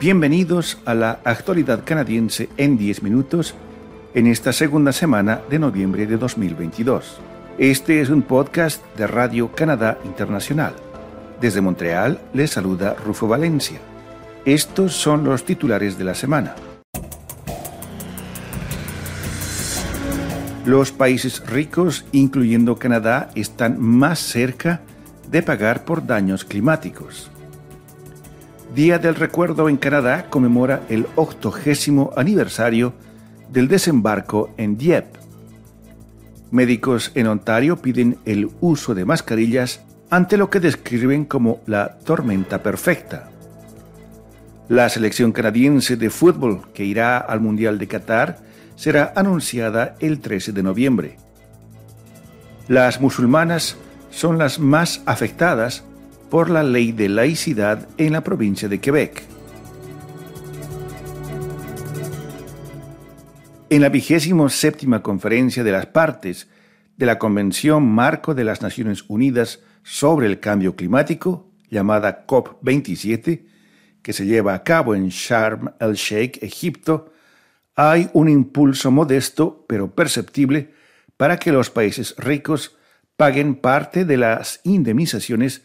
Bienvenidos a la actualidad canadiense en 10 minutos en esta segunda semana de noviembre de 2022. Este es un podcast de Radio Canadá Internacional. Desde Montreal les saluda Rufo Valencia. Estos son los titulares de la semana. Los países ricos, incluyendo Canadá, están más cerca de pagar por daños climáticos. Día del Recuerdo en Canadá conmemora el octogésimo aniversario del desembarco en Dieppe. Médicos en Ontario piden el uso de mascarillas ante lo que describen como la tormenta perfecta. La selección canadiense de fútbol que irá al Mundial de Qatar será anunciada el 13 de noviembre. Las musulmanas son las más afectadas por la ley de laicidad en la provincia de Quebec. En la vigésimo séptima conferencia de las partes de la Convención Marco de las Naciones Unidas sobre el Cambio Climático, llamada COP27, que se lleva a cabo en Sharm el-Sheikh, Egipto, hay un impulso modesto pero perceptible para que los países ricos paguen parte de las indemnizaciones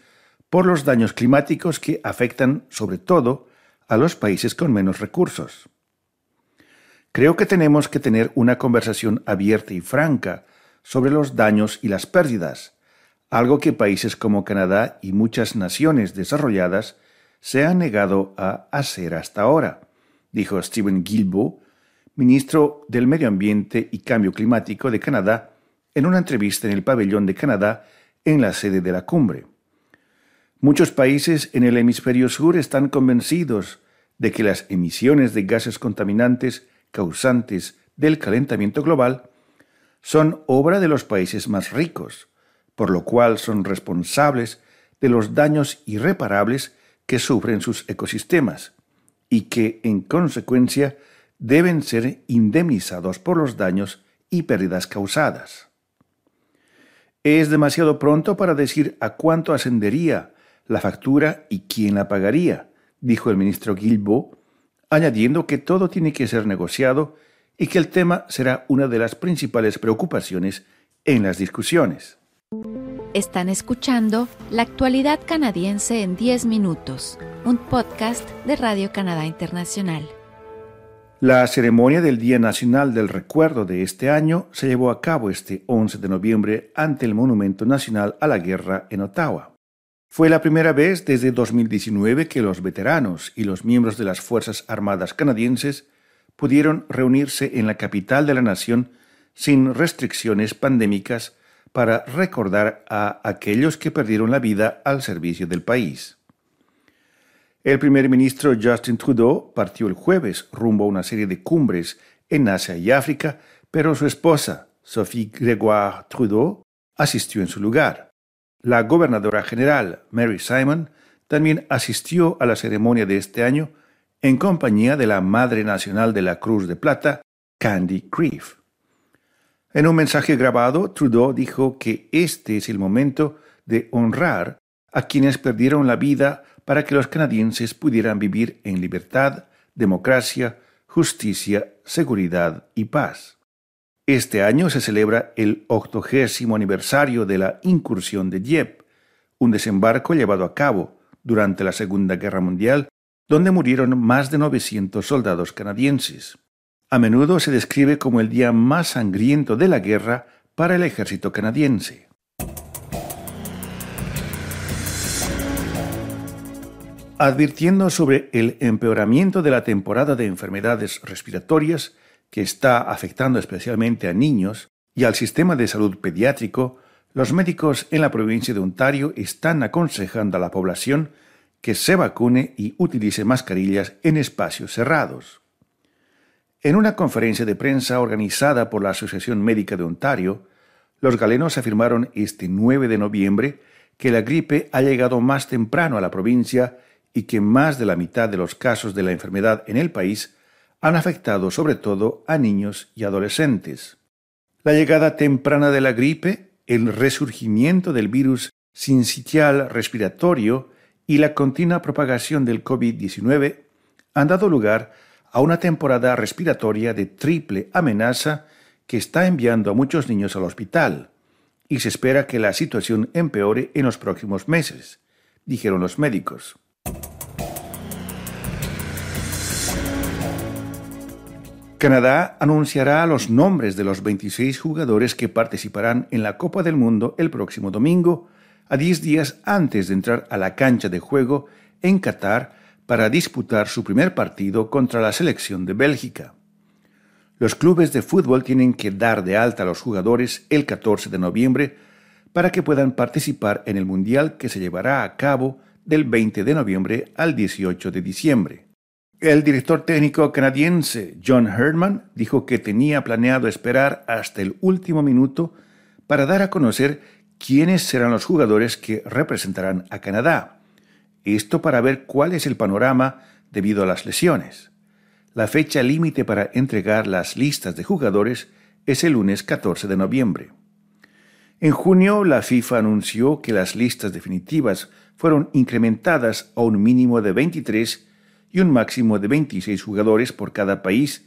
por los daños climáticos que afectan sobre todo a los países con menos recursos. Creo que tenemos que tener una conversación abierta y franca sobre los daños y las pérdidas, algo que países como Canadá y muchas naciones desarrolladas se han negado a hacer hasta ahora, dijo Stephen Guilbeault, ministro del Medio Ambiente y Cambio Climático de Canadá, en una entrevista en el pabellón de Canadá en la sede de la cumbre. Muchos países en el hemisferio sur están convencidos de que las emisiones de gases contaminantes causantes del calentamiento global son obra de los países más ricos, por lo cual son responsables de los daños irreparables que sufren sus ecosistemas y que, en consecuencia, deben ser indemnizados por los daños y pérdidas causadas. Es demasiado pronto para decir a cuánto ascendería la factura y quién la pagaría, dijo el ministro Guilbeault, añadiendo que todo tiene que ser negociado y que el tema será una de las principales preocupaciones en las discusiones. Están escuchando La actualidad canadiense en 10 minutos, un podcast de Radio Canadá Internacional. La ceremonia del Día Nacional del Recuerdo de este año se llevó a cabo este 11 de noviembre ante el Monumento Nacional a la Guerra en Ottawa. Fue la primera vez desde 2019 que los veteranos y los miembros de las Fuerzas Armadas canadienses pudieron reunirse en la capital de la nación sin restricciones pandémicas para recordar a aquellos que perdieron la vida al servicio del país. El primer ministro Justin Trudeau partió el jueves rumbo a una serie de cumbres en Asia y África, pero su esposa, Sophie Grégoire Trudeau, asistió en su lugar. La gobernadora general Mary Simon también asistió a la ceremonia de este año en compañía de la Madre Nacional de la Cruz de Plata, Candy Grief. En un mensaje grabado, Trudeau dijo que este es el momento de honrar a quienes perdieron la vida para que los canadienses pudieran vivir en libertad, democracia, justicia, seguridad y paz. Este año se celebra el octogésimo aniversario de la incursión de Dieppe, un desembarco llevado a cabo durante la Segunda Guerra Mundial, donde murieron más de 900 soldados canadienses. A menudo se describe como el día más sangriento de la guerra para el ejército canadiense. Advirtiendo sobre el empeoramiento de la temporada de enfermedades respiratorias, que está afectando especialmente a niños y al sistema de salud pediátrico, los médicos en la provincia de Ontario están aconsejando a la población que se vacune y utilice mascarillas en espacios cerrados. En una conferencia de prensa organizada por la Asociación Médica de Ontario, los galenos afirmaron este 9 de noviembre que la gripe ha llegado más temprano a la provincia y que más de la mitad de los casos de la enfermedad en el país han afectado sobre todo a niños y adolescentes. La llegada temprana de la gripe, el resurgimiento del virus sincitial respiratorio y la continua propagación del COVID-19 han dado lugar a una temporada respiratoria de triple amenaza que está enviando a muchos niños al hospital, y se espera que la situación empeore en los próximos meses, dijeron los médicos. Canadá anunciará los nombres de los 26 jugadores que participarán en la Copa del Mundo el próximo domingo, a 10 días antes de entrar a la cancha de juego en Qatar para disputar su primer partido contra la selección de Bélgica. Los clubes de fútbol tienen que dar de alta a los jugadores el 14 de noviembre para que puedan participar en el Mundial que se llevará a cabo del 20 de noviembre al 18 de diciembre. El director técnico canadiense John Herdman dijo que tenía planeado esperar hasta el último minuto para dar a conocer quiénes serán los jugadores que representarán a Canadá. Esto para ver cuál es el panorama debido a las lesiones. La fecha límite para entregar las listas de jugadores es el lunes 14 de noviembre. En junio, la FIFA anunció que las listas definitivas fueron incrementadas a un mínimo de 23 y un máximo de 26 jugadores por cada país,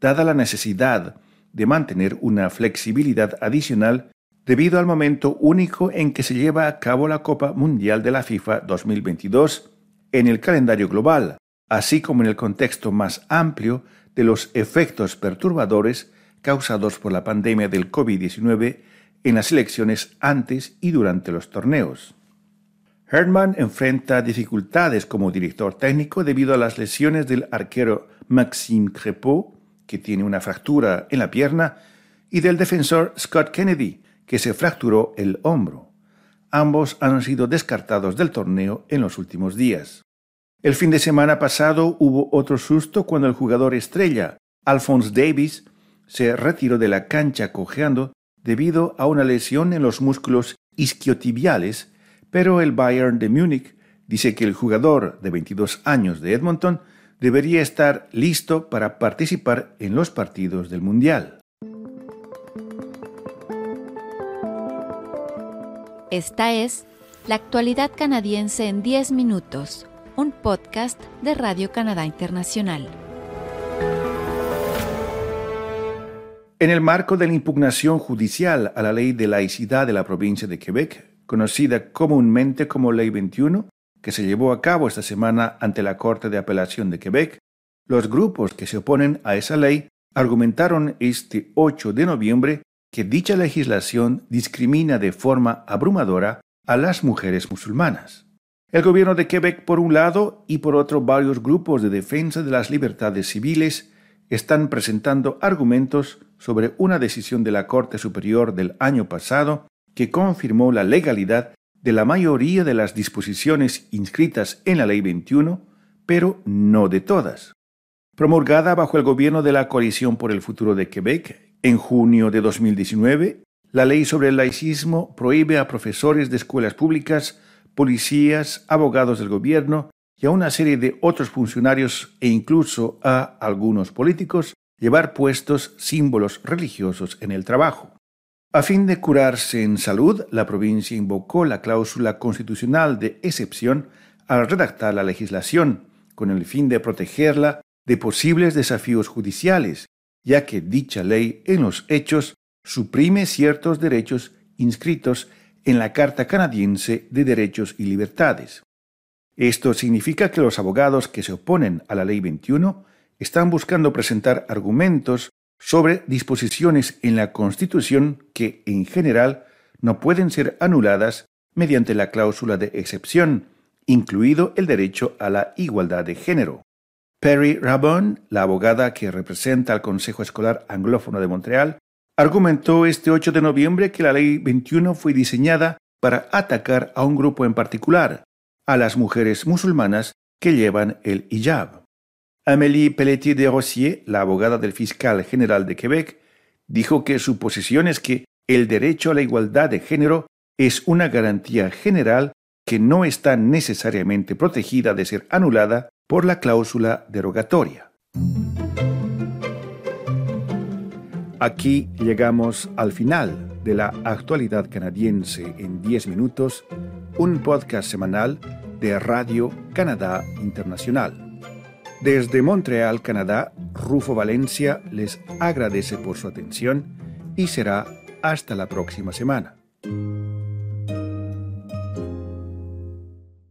dada la necesidad de mantener una flexibilidad adicional debido al momento único en que se lleva a cabo la Copa Mundial de la FIFA 2022 en el calendario global, así como en el contexto más amplio de los efectos perturbadores causados por la pandemia del COVID-19 en las elecciones antes y durante los torneos. Herman enfrenta dificultades como director técnico debido a las lesiones del arquero Maxime Crepeau, que tiene una fractura en la pierna, y del defensor Scott Kennedy, que se fracturó el hombro. Ambos han sido descartados del torneo en los últimos días. El fin de semana pasado hubo otro susto cuando el jugador estrella, Alphonse Davis, se retiró de la cancha cojeando debido a una lesión en los músculos isquiotibiales pero el Bayern de Múnich dice que el jugador de 22 años de Edmonton debería estar listo para participar en los partidos del Mundial. Esta es La actualidad canadiense en 10 minutos, un podcast de Radio Canadá Internacional. En el marco de la impugnación judicial a la ley de laicidad de la provincia de Quebec, conocida comúnmente como Ley 21, que se llevó a cabo esta semana ante la Corte de Apelación de Quebec, los grupos que se oponen a esa ley argumentaron este 8 de noviembre que dicha legislación discrimina de forma abrumadora a las mujeres musulmanas. El gobierno de Quebec, por un lado, y por otro varios grupos de defensa de las libertades civiles, están presentando argumentos sobre una decisión de la Corte Superior del año pasado que confirmó la legalidad de la mayoría de las disposiciones inscritas en la Ley 21, pero no de todas. Promulgada bajo el gobierno de la Coalición por el Futuro de Quebec en junio de 2019, la ley sobre el laicismo prohíbe a profesores de escuelas públicas, policías, abogados del gobierno y a una serie de otros funcionarios e incluso a algunos políticos llevar puestos símbolos religiosos en el trabajo. A fin de curarse en salud, la provincia invocó la cláusula constitucional de excepción al redactar la legislación, con el fin de protegerla de posibles desafíos judiciales, ya que dicha ley en los hechos suprime ciertos derechos inscritos en la Carta Canadiense de Derechos y Libertades. Esto significa que los abogados que se oponen a la Ley 21 están buscando presentar argumentos sobre disposiciones en la Constitución que, en general, no pueden ser anuladas mediante la cláusula de excepción, incluido el derecho a la igualdad de género. Perry Rabon, la abogada que representa al Consejo Escolar Anglófono de Montreal, argumentó este 8 de noviembre que la Ley 21 fue diseñada para atacar a un grupo en particular, a las mujeres musulmanas que llevan el hijab. Amélie Pelletier de Rossier, la abogada del fiscal general de Quebec, dijo que su posición es que el derecho a la igualdad de género es una garantía general que no está necesariamente protegida de ser anulada por la cláusula derogatoria. Aquí llegamos al final de la actualidad canadiense en 10 minutos, un podcast semanal de Radio Canadá Internacional. Desde Montreal, Canadá, Rufo Valencia les agradece por su atención y será hasta la próxima semana.